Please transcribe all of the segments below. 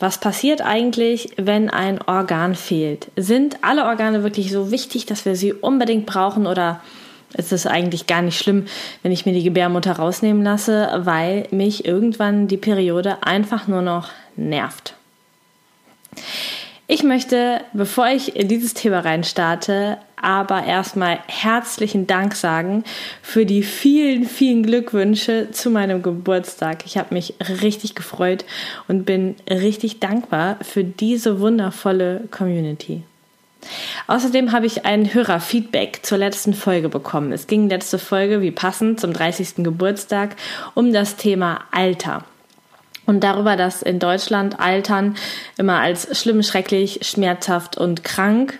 was passiert eigentlich, wenn ein Organ fehlt? Sind alle Organe wirklich so wichtig, dass wir sie unbedingt brauchen oder ist es eigentlich gar nicht schlimm, wenn ich mir die Gebärmutter rausnehmen lasse, weil mich irgendwann die Periode einfach nur noch nervt? Ich möchte, bevor ich in dieses Thema reinstarte, aber erstmal herzlichen Dank sagen für die vielen, vielen Glückwünsche zu meinem Geburtstag. Ich habe mich richtig gefreut und bin richtig dankbar für diese wundervolle Community. Außerdem habe ich ein Hörerfeedback zur letzten Folge bekommen. Es ging letzte Folge, wie passend, zum 30. Geburtstag um das Thema Alter und darüber, dass in Deutschland Altern immer als schlimm, schrecklich, schmerzhaft und krank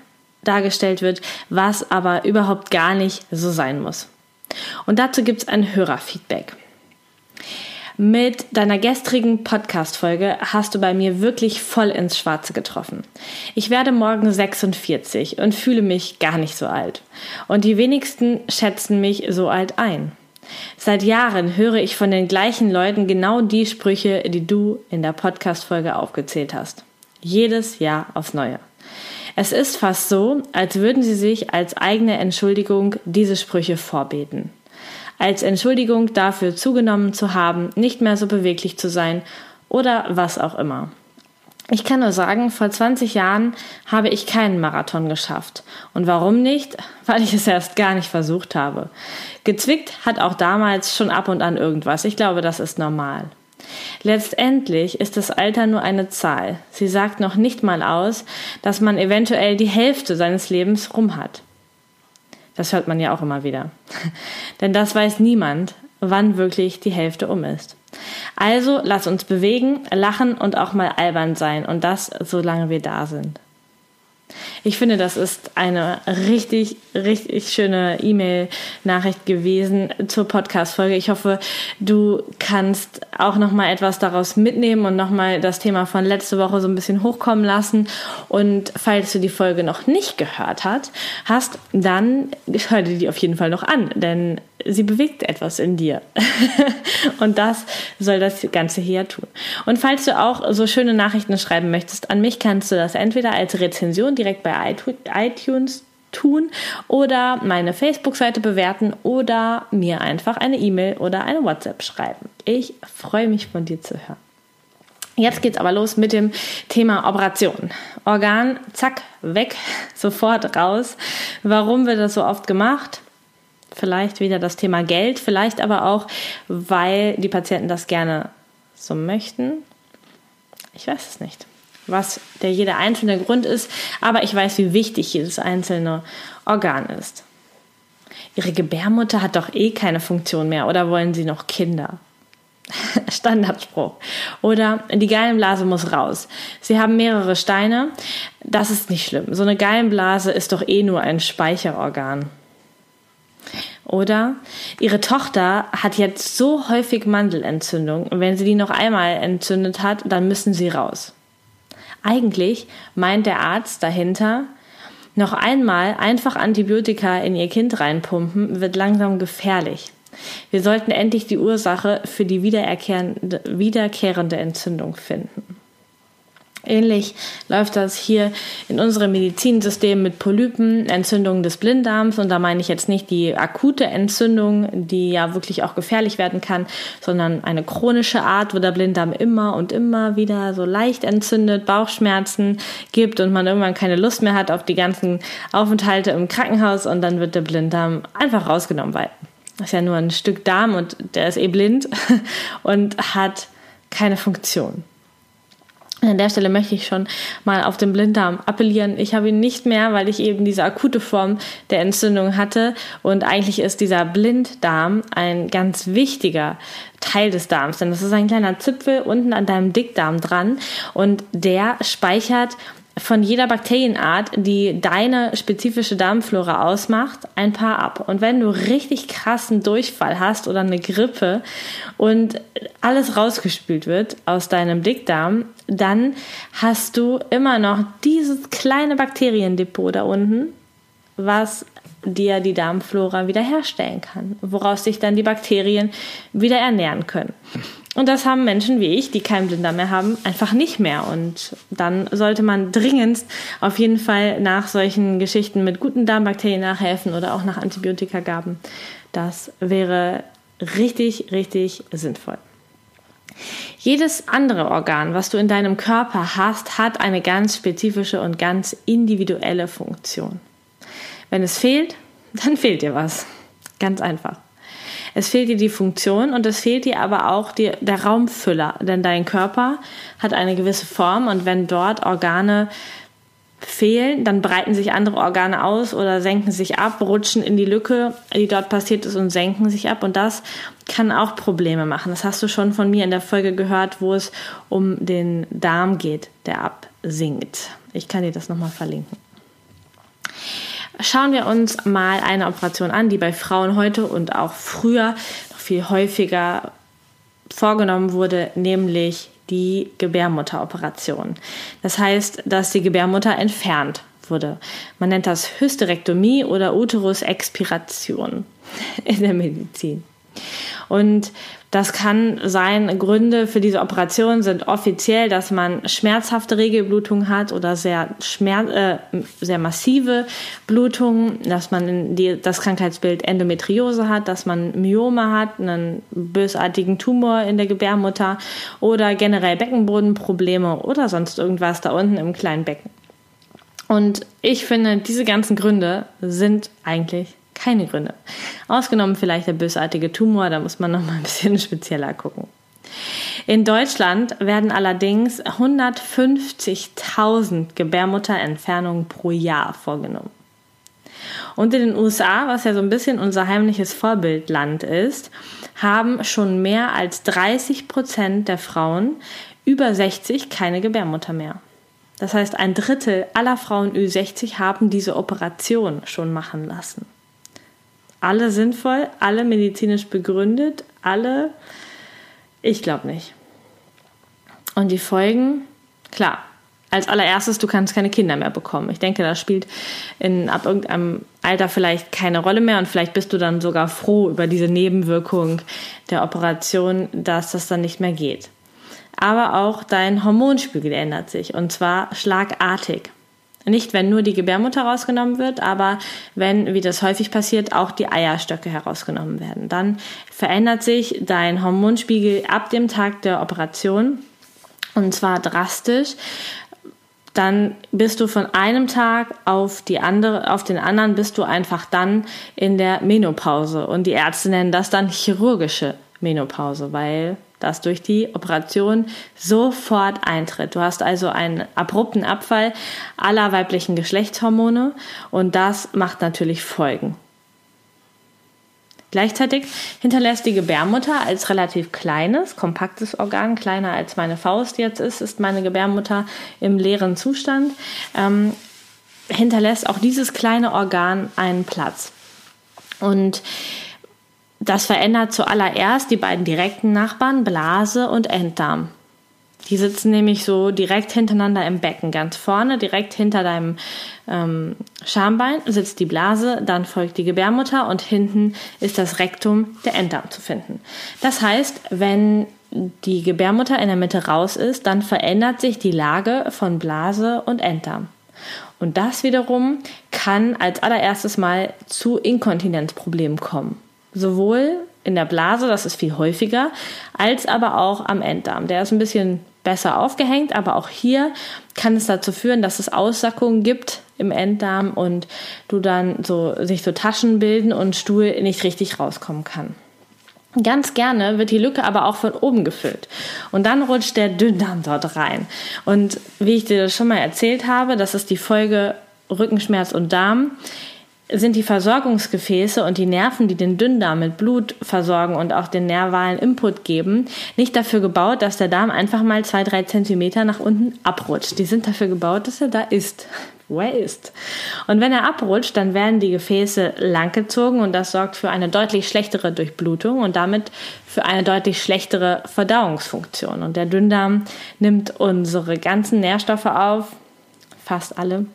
dargestellt wird, was aber überhaupt gar nicht so sein muss. Und dazu gibt es ein Hörerfeedback. Mit deiner gestrigen Podcast-Folge hast du bei mir wirklich voll ins Schwarze getroffen. Ich werde morgen 46 und fühle mich gar nicht so alt. Und die wenigsten schätzen mich so alt ein. Seit Jahren höre ich von den gleichen Leuten genau die Sprüche, die du in der Podcast-Folge aufgezählt hast. Jedes Jahr aufs Neue. Es ist fast so, als würden sie sich als eigene Entschuldigung diese Sprüche vorbeten. Als Entschuldigung dafür zugenommen zu haben, nicht mehr so beweglich zu sein oder was auch immer. Ich kann nur sagen, vor 20 Jahren habe ich keinen Marathon geschafft. Und warum nicht? Weil ich es erst gar nicht versucht habe. Gezwickt hat auch damals schon ab und an irgendwas. Ich glaube, das ist normal. Letztendlich ist das Alter nur eine Zahl. Sie sagt noch nicht mal aus, dass man eventuell die Hälfte seines Lebens rum hat. Das hört man ja auch immer wieder. Denn das weiß niemand, wann wirklich die Hälfte um ist. Also lass uns bewegen, lachen und auch mal albern sein und das, solange wir da sind. Ich finde, das ist eine richtig, richtig schöne E-Mail-Nachricht gewesen zur Podcast-Folge. Ich hoffe, du kannst auch noch mal etwas daraus mitnehmen und noch mal das Thema von letzte Woche so ein bisschen hochkommen lassen. Und falls du die Folge noch nicht gehört hast, hast, dann hör dir die auf jeden Fall noch an, denn sie bewegt etwas in dir. und das soll das Ganze hier tun. Und falls du auch so schöne Nachrichten schreiben möchtest, an mich kannst du das entweder als Rezension direkt bei iTunes tun oder meine Facebook-Seite bewerten oder mir einfach eine E-Mail oder eine WhatsApp schreiben. Ich freue mich von dir zu hören. Jetzt geht's aber los mit dem Thema Operation. Organ, zack, weg, sofort raus. Warum wird das so oft gemacht? Vielleicht wieder das Thema Geld, vielleicht aber auch, weil die Patienten das gerne so möchten. Ich weiß es nicht, was der jeder einzelne Grund ist, aber ich weiß, wie wichtig jedes einzelne Organ ist. Ihre Gebärmutter hat doch eh keine Funktion mehr oder wollen Sie noch Kinder? Standardspruch. Oder die Gallenblase muss raus. Sie haben mehrere Steine. Das ist nicht schlimm. So eine Gallenblase ist doch eh nur ein Speicherorgan. Oder ihre Tochter hat jetzt so häufig Mandelentzündung und wenn sie die noch einmal entzündet hat, dann müssen sie raus. Eigentlich meint der Arzt dahinter, noch einmal einfach Antibiotika in ihr Kind reinpumpen, wird langsam gefährlich. Wir sollten endlich die Ursache für die wiederkehrende Entzündung finden. Ähnlich läuft das hier in unserem Medizinsystem mit Polypen, Entzündungen des Blinddarms. Und da meine ich jetzt nicht die akute Entzündung, die ja wirklich auch gefährlich werden kann, sondern eine chronische Art, wo der Blinddarm immer und immer wieder so leicht entzündet, Bauchschmerzen gibt und man irgendwann keine Lust mehr hat auf die ganzen Aufenthalte im Krankenhaus und dann wird der Blinddarm einfach rausgenommen, weil das ist ja nur ein Stück Darm und der ist eh blind und hat keine Funktion. An der Stelle möchte ich schon mal auf den Blinddarm appellieren. Ich habe ihn nicht mehr, weil ich eben diese akute Form der Entzündung hatte. Und eigentlich ist dieser Blinddarm ein ganz wichtiger Teil des Darms, denn das ist ein kleiner Zipfel unten an deinem Dickdarm dran und der speichert von jeder Bakterienart, die deine spezifische Darmflora ausmacht, ein paar ab. Und wenn du richtig krassen Durchfall hast oder eine Grippe und alles rausgespült wird aus deinem Dickdarm, dann hast du immer noch dieses kleine Bakteriendepot da unten, was dir die Darmflora wiederherstellen kann, woraus sich dann die Bakterien wieder ernähren können. Und das haben Menschen wie ich, die keinen Blinddarm mehr haben, einfach nicht mehr. Und dann sollte man dringend auf jeden Fall nach solchen Geschichten mit guten Darmbakterien nachhelfen oder auch nach Antibiotikagaben. Das wäre richtig, richtig sinnvoll. Jedes andere Organ, was du in deinem Körper hast, hat eine ganz spezifische und ganz individuelle Funktion. Wenn es fehlt, dann fehlt dir was. Ganz einfach. Es fehlt dir die Funktion und es fehlt dir aber auch die, der Raumfüller, denn dein Körper hat eine gewisse Form und wenn dort Organe fehlen, dann breiten sich andere Organe aus oder senken sich ab, rutschen in die Lücke, die dort passiert ist und senken sich ab und das kann auch Probleme machen. Das hast du schon von mir in der Folge gehört, wo es um den Darm geht, der absinkt. Ich kann dir das nochmal verlinken. Schauen wir uns mal eine Operation an, die bei Frauen heute und auch früher noch viel häufiger vorgenommen wurde, nämlich die Gebärmutteroperation. Das heißt, dass die Gebärmutter entfernt wurde. Man nennt das Hysterektomie oder Uterusexpiration in der Medizin. Und das kann sein, Gründe für diese Operation sind offiziell, dass man schmerzhafte Regelblutung hat oder sehr, schmerz, äh, sehr massive Blutungen, dass man die, das Krankheitsbild Endometriose hat, dass man Myome hat, einen bösartigen Tumor in der Gebärmutter oder generell Beckenbodenprobleme oder sonst irgendwas da unten im kleinen Becken. Und ich finde, diese ganzen Gründe sind eigentlich keine Gründe. Ausgenommen vielleicht der bösartige Tumor, da muss man noch mal ein bisschen spezieller gucken. In Deutschland werden allerdings 150.000 Gebärmutterentfernungen pro Jahr vorgenommen. Und in den USA, was ja so ein bisschen unser heimliches Vorbildland ist, haben schon mehr als 30 Prozent der Frauen über 60 keine Gebärmutter mehr. Das heißt, ein Drittel aller Frauen über 60 haben diese Operation schon machen lassen alle sinnvoll, alle medizinisch begründet, alle, ich glaube nicht. Und die Folgen, klar, als allererstes, du kannst keine Kinder mehr bekommen. Ich denke, das spielt in, ab irgendeinem Alter vielleicht keine Rolle mehr und vielleicht bist du dann sogar froh über diese Nebenwirkung der Operation, dass das dann nicht mehr geht. Aber auch dein Hormonspiegel ändert sich und zwar schlagartig. Nicht, wenn nur die Gebärmutter rausgenommen wird, aber wenn, wie das häufig passiert, auch die Eierstöcke herausgenommen werden. Dann verändert sich dein Hormonspiegel ab dem Tag der Operation und zwar drastisch. Dann bist du von einem Tag auf die andere, auf den anderen bist du einfach dann in der Menopause. Und die Ärzte nennen das dann chirurgische Menopause, weil das durch die Operation sofort eintritt. Du hast also einen abrupten Abfall aller weiblichen Geschlechtshormone und das macht natürlich Folgen. Gleichzeitig hinterlässt die Gebärmutter als relativ kleines, kompaktes Organ, kleiner als meine Faust jetzt ist, ist meine Gebärmutter im leeren Zustand, ähm, hinterlässt auch dieses kleine Organ einen Platz. Und das verändert zuallererst die beiden direkten Nachbarn, Blase und Enddarm. Die sitzen nämlich so direkt hintereinander im Becken. Ganz vorne, direkt hinter deinem ähm, Schambein, sitzt die Blase, dann folgt die Gebärmutter und hinten ist das Rektum, der Enddarm zu finden. Das heißt, wenn die Gebärmutter in der Mitte raus ist, dann verändert sich die Lage von Blase und Enddarm. Und das wiederum kann als allererstes mal zu Inkontinenzproblemen kommen sowohl in der Blase, das ist viel häufiger, als aber auch am Enddarm. Der ist ein bisschen besser aufgehängt, aber auch hier kann es dazu führen, dass es Aussackungen gibt im Enddarm und du dann so sich so Taschen bilden und Stuhl nicht richtig rauskommen kann. Ganz gerne wird die Lücke aber auch von oben gefüllt. Und dann rutscht der Dünndarm dort rein. Und wie ich dir das schon mal erzählt habe, das ist die Folge Rückenschmerz und Darm, sind die Versorgungsgefäße und die Nerven, die den Dünndarm mit Blut versorgen und auch den nervalen Input geben, nicht dafür gebaut, dass der Darm einfach mal zwei, drei Zentimeter nach unten abrutscht. Die sind dafür gebaut, dass er da ist, wo er ist. Und wenn er abrutscht, dann werden die Gefäße langgezogen und das sorgt für eine deutlich schlechtere Durchblutung und damit für eine deutlich schlechtere Verdauungsfunktion. Und der Dünndarm nimmt unsere ganzen Nährstoffe auf, fast alle,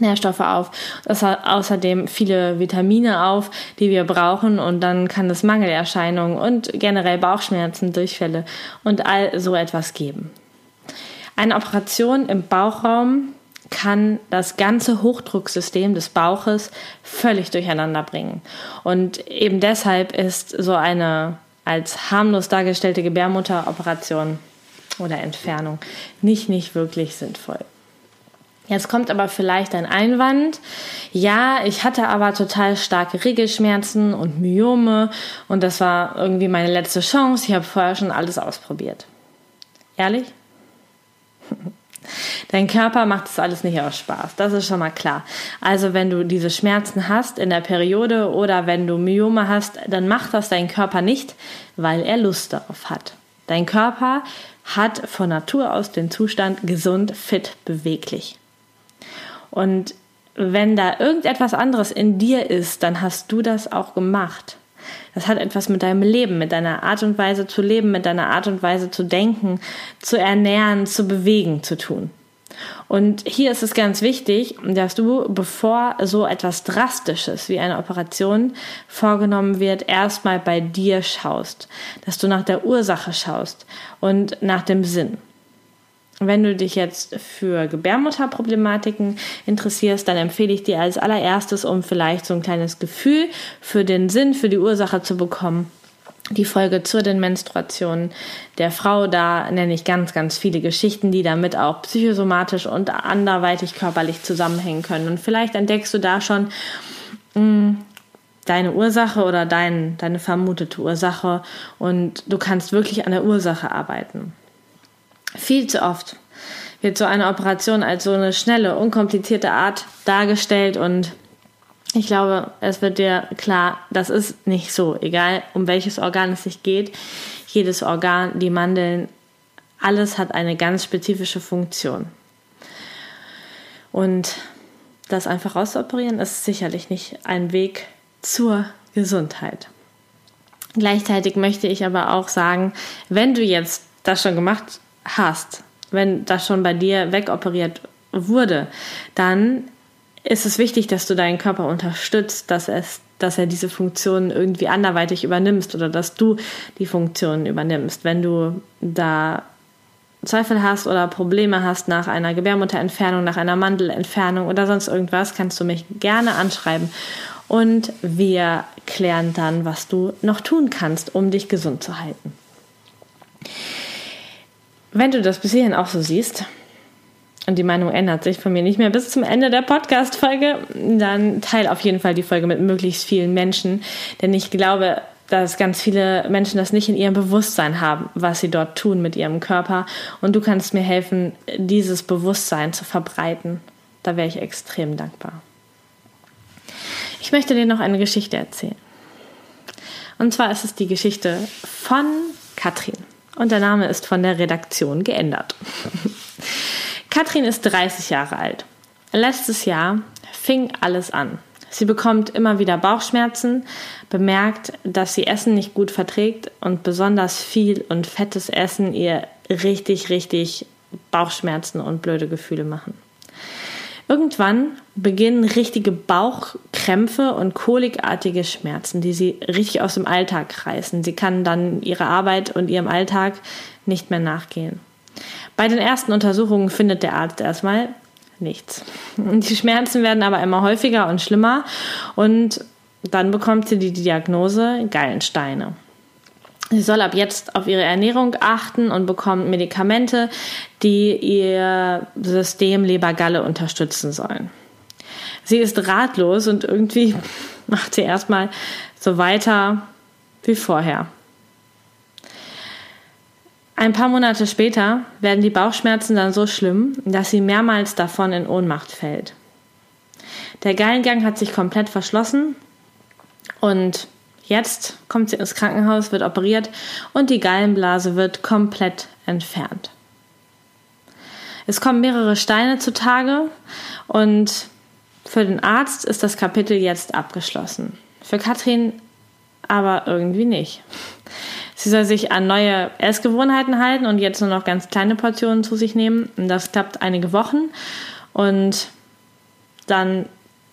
Nährstoffe auf, außerdem viele Vitamine auf, die wir brauchen und dann kann es Mangelerscheinungen und generell Bauchschmerzen, Durchfälle und all so etwas geben. Eine Operation im Bauchraum kann das ganze Hochdrucksystem des Bauches völlig durcheinander bringen. Und eben deshalb ist so eine als harmlos dargestellte Gebärmutteroperation oder Entfernung nicht, nicht wirklich sinnvoll. Jetzt kommt aber vielleicht ein Einwand. Ja, ich hatte aber total starke Regelschmerzen und Myome und das war irgendwie meine letzte Chance. Ich habe vorher schon alles ausprobiert. Ehrlich? Dein Körper macht das alles nicht aus Spaß. Das ist schon mal klar. Also wenn du diese Schmerzen hast in der Periode oder wenn du Myome hast, dann macht das dein Körper nicht, weil er Lust darauf hat. Dein Körper hat von Natur aus den Zustand gesund, fit, beweglich. Und wenn da irgendetwas anderes in dir ist, dann hast du das auch gemacht. Das hat etwas mit deinem Leben, mit deiner Art und Weise zu leben, mit deiner Art und Weise zu denken, zu ernähren, zu bewegen zu tun. Und hier ist es ganz wichtig, dass du, bevor so etwas Drastisches wie eine Operation vorgenommen wird, erstmal bei dir schaust, dass du nach der Ursache schaust und nach dem Sinn. Wenn du dich jetzt für Gebärmutterproblematiken interessierst, dann empfehle ich dir als allererstes, um vielleicht so ein kleines Gefühl für den Sinn, für die Ursache zu bekommen, die Folge zu den Menstruationen der Frau. Da nenne ich ganz, ganz viele Geschichten, die damit auch psychosomatisch und anderweitig körperlich zusammenhängen können. Und vielleicht entdeckst du da schon mh, hm, deine Ursache oder dein, deine vermutete Ursache und du kannst wirklich an der Ursache arbeiten. Viel zu oft wird so eine Operation als so eine schnelle, unkomplizierte Art dargestellt und ich glaube, es wird dir klar, das ist nicht so, egal um welches Organ es sich geht. Jedes Organ, die Mandeln, alles hat eine ganz spezifische Funktion. Und das einfach rauszuoperieren, ist sicherlich nicht ein Weg zur Gesundheit. Gleichzeitig möchte ich aber auch sagen, wenn du jetzt das schon gemacht hast, wenn das schon bei dir wegoperiert wurde, dann ist es wichtig, dass du deinen Körper unterstützt, dass es dass er diese Funktionen irgendwie anderweitig übernimmst oder dass du die Funktionen übernimmst. Wenn du da Zweifel hast oder Probleme hast nach einer Gebärmutterentfernung, nach einer Mandelentfernung oder sonst irgendwas, kannst du mich gerne anschreiben und wir klären dann, was du noch tun kannst, um dich gesund zu halten. Wenn du das bis hierhin auch so siehst, und die Meinung ändert sich von mir nicht mehr bis zum Ende der Podcast-Folge, dann teile auf jeden Fall die Folge mit möglichst vielen Menschen, denn ich glaube, dass ganz viele Menschen das nicht in ihrem Bewusstsein haben, was sie dort tun mit ihrem Körper. Und du kannst mir helfen, dieses Bewusstsein zu verbreiten. Da wäre ich extrem dankbar. Ich möchte dir noch eine Geschichte erzählen. Und zwar ist es die Geschichte von Katrin und der Name ist von der Redaktion geändert. Katrin ist 30 Jahre alt. Letztes Jahr fing alles an. Sie bekommt immer wieder Bauchschmerzen, bemerkt, dass sie Essen nicht gut verträgt und besonders viel und fettes Essen ihr richtig, richtig Bauchschmerzen und blöde Gefühle machen. Irgendwann beginnen richtige Bauchkrämpfe und kolikartige Schmerzen, die sie richtig aus dem Alltag reißen. Sie kann dann ihrer Arbeit und ihrem Alltag nicht mehr nachgehen. Bei den ersten Untersuchungen findet der Arzt erstmal nichts. Die Schmerzen werden aber immer häufiger und schlimmer und dann bekommt sie die Diagnose Gallensteine. Sie soll ab jetzt auf ihre Ernährung achten und bekommt Medikamente, die ihr System Lebergalle unterstützen sollen. Sie ist ratlos und irgendwie macht sie erstmal so weiter wie vorher. Ein paar Monate später werden die Bauchschmerzen dann so schlimm, dass sie mehrmals davon in Ohnmacht fällt. Der Gallengang hat sich komplett verschlossen und jetzt kommt sie ins Krankenhaus, wird operiert und die Gallenblase wird komplett entfernt. Es kommen mehrere Steine zutage und für den Arzt ist das Kapitel jetzt abgeschlossen. Für Katrin aber irgendwie nicht. Sie soll sich an neue Essgewohnheiten halten und jetzt nur noch ganz kleine Portionen zu sich nehmen. Das klappt einige Wochen und dann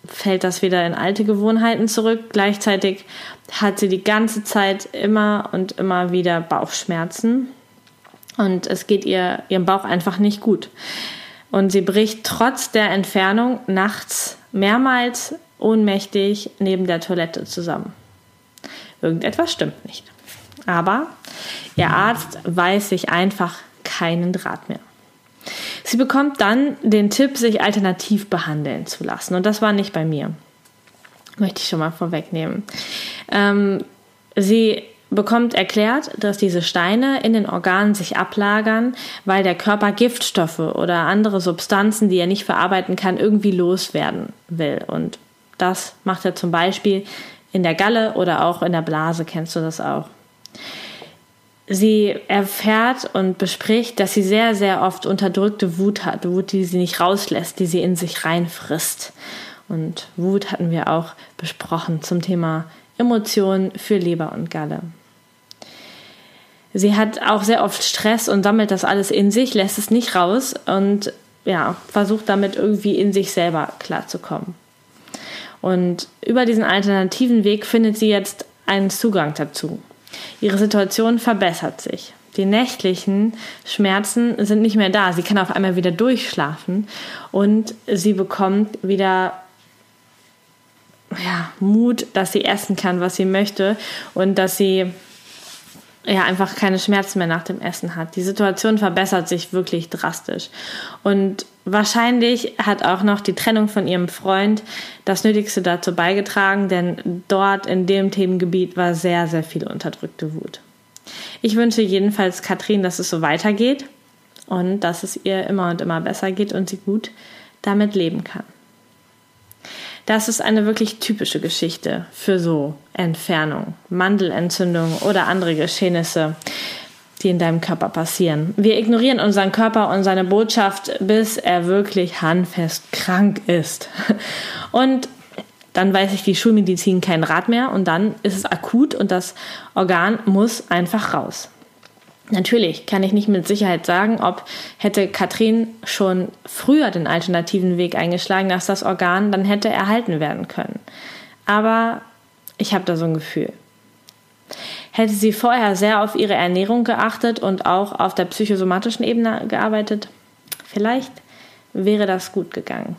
fällt das wieder in alte Gewohnheiten zurück. Gleichzeitig hat sie die ganze Zeit immer und immer wieder Bauchschmerzen und es geht ihr ihrem Bauch einfach nicht gut. Und sie bricht trotz der Entfernung nachts mehrmals ohnmächtig neben der Toilette zusammen. Irgendetwas stimmt nicht. Aber ihr Arzt weiß sich einfach keinen Draht mehr. Sie bekommt dann den Tipp, sich alternativ behandeln zu lassen. Und das war nicht bei mir. Möchte ich schon mal vorwegnehmen. Ähm, sie bekommt erklärt, dass diese Steine in den Organen sich ablagern, weil der Körper Giftstoffe oder andere Substanzen, die er nicht verarbeiten kann, irgendwie loswerden will. Und das macht er zum Beispiel in der Galle oder auch in der Blase, kennst du das auch. Sie erfährt und bespricht, dass sie sehr, sehr oft unterdrückte Wut hat, Wut, die sie nicht rauslässt, die sie in sich reinfrisst. Und Wut hatten wir auch besprochen zum Thema Emotionen für Leber und Galle. Sie hat auch sehr oft Stress und sammelt das alles in sich, lässt es nicht raus und ja, versucht damit irgendwie in sich selber klarzukommen. Und über diesen alternativen Weg findet sie jetzt einen Zugang dazu. Ihre Situation verbessert sich. Die nächtlichen Schmerzen sind nicht mehr da. Sie kann auf einmal wieder durchschlafen und sie bekommt wieder ja, Mut, dass sie essen kann, was sie möchte und dass sie ja einfach keine Schmerzen mehr nach dem Essen hat. Die Situation verbessert sich wirklich drastisch. Und wahrscheinlich hat auch noch die Trennung von ihrem Freund das Nötigste dazu beigetragen, denn dort in dem Themengebiet war sehr, sehr viel unterdrückte Wut. Ich wünsche jedenfalls Katrin, dass es so weitergeht und dass es ihr immer und immer besser geht und sie gut damit leben kann. Das ist eine wirklich typische Geschichte für so Entfernung, Mandelentzündung oder andere Geschehnisse, die in deinem Körper passieren. Wir ignorieren unseren Körper und seine Botschaft, bis er wirklich handfest krank ist. Und dann weiß ich die Schulmedizin keinen Rat mehr und dann ist es akut und das Organ muss einfach raus. Natürlich kann ich nicht mit Sicherheit sagen, ob hätte Katrin schon früher den alternativen Weg eingeschlagen, dass das Organ dann hätte erhalten werden können. Aber ich habe da so ein Gefühl. Hätte sie vorher sehr auf ihre Ernährung geachtet und auch auf der psychosomatischen Ebene gearbeitet, vielleicht wäre das gut gegangen.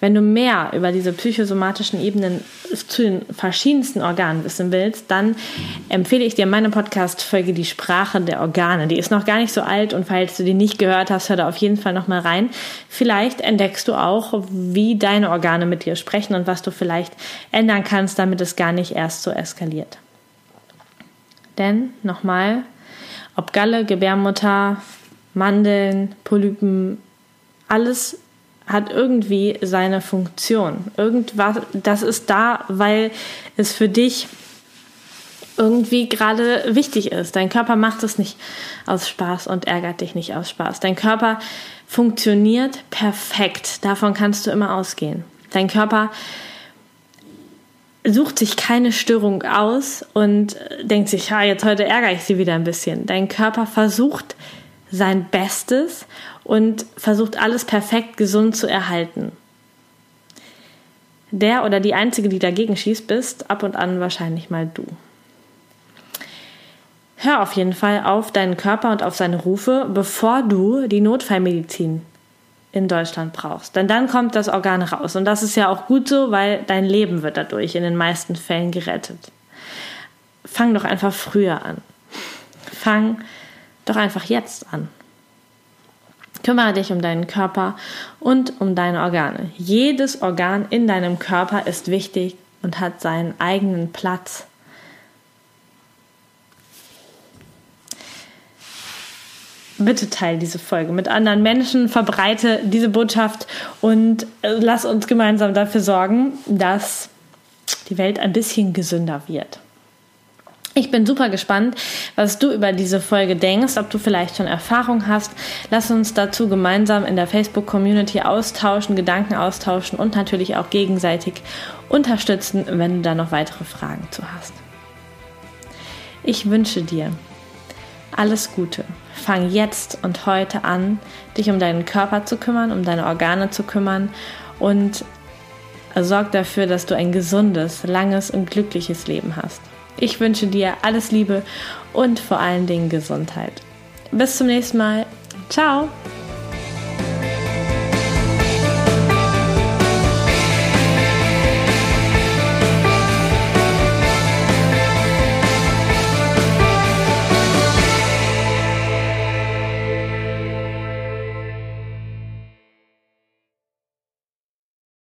Wenn du mehr über diese psychosomatischen Ebenen zu den verschiedensten Organen wissen willst, dann empfehle ich dir meine Podcast-Folge Die Sprache der Organe. Die ist noch gar nicht so alt und falls du die nicht gehört hast, hör da auf jeden Fall nochmal rein. Vielleicht entdeckst du auch, wie deine Organe mit dir sprechen und was du vielleicht ändern kannst, damit es gar nicht erst so eskaliert. Denn nochmal, ob Galle, Gebärmutter, Mandeln, Polypen, alles hat irgendwie seine Funktion. Irgendwas, das ist da, weil es für dich irgendwie gerade wichtig ist. Dein Körper macht es nicht aus Spaß und ärgert dich nicht aus Spaß. Dein Körper funktioniert perfekt. Davon kannst du immer ausgehen. Dein Körper sucht sich keine Störung aus und denkt sich, ja, jetzt heute ärgere ich sie wieder ein bisschen. Dein Körper versucht sein Bestes und versucht alles perfekt gesund zu erhalten. Der oder die Einzige, die dagegen schießt, bist ab und an wahrscheinlich mal du. Hör auf jeden Fall auf deinen Körper und auf seine Rufe, bevor du die Notfallmedizin in Deutschland brauchst. Denn dann kommt das Organ raus. Und das ist ja auch gut so, weil dein Leben wird dadurch in den meisten Fällen gerettet. Fang doch einfach früher an. Fang doch einfach jetzt an. Kümmere dich um deinen Körper und um deine Organe. Jedes Organ in deinem Körper ist wichtig und hat seinen eigenen Platz. Bitte teile diese Folge mit anderen Menschen, verbreite diese Botschaft und äh, lass uns gemeinsam dafür sorgen, dass die Welt ein bisschen gesünder wird. Ich bin super gespannt, was du über diese Folge denkst, ob du vielleicht schon Erfahrung hast. Lass uns dazu gemeinsam in der Facebook-Community austauschen, Gedanken austauschen und natürlich auch gegenseitig unterstützen, wenn du da noch weitere Fragen zu hast. Ich wünsche dir alles Gute. Fang jetzt und heute an, dich um deinen Körper zu kümmern, um deine Organe zu kümmern und sorg dafür, dass du ein gesundes, langes und glückliches Leben hast. Ich wünsche dir alles Liebe und vor allen Dingen Gesundheit. Bis zum nächsten Mal. Ciao!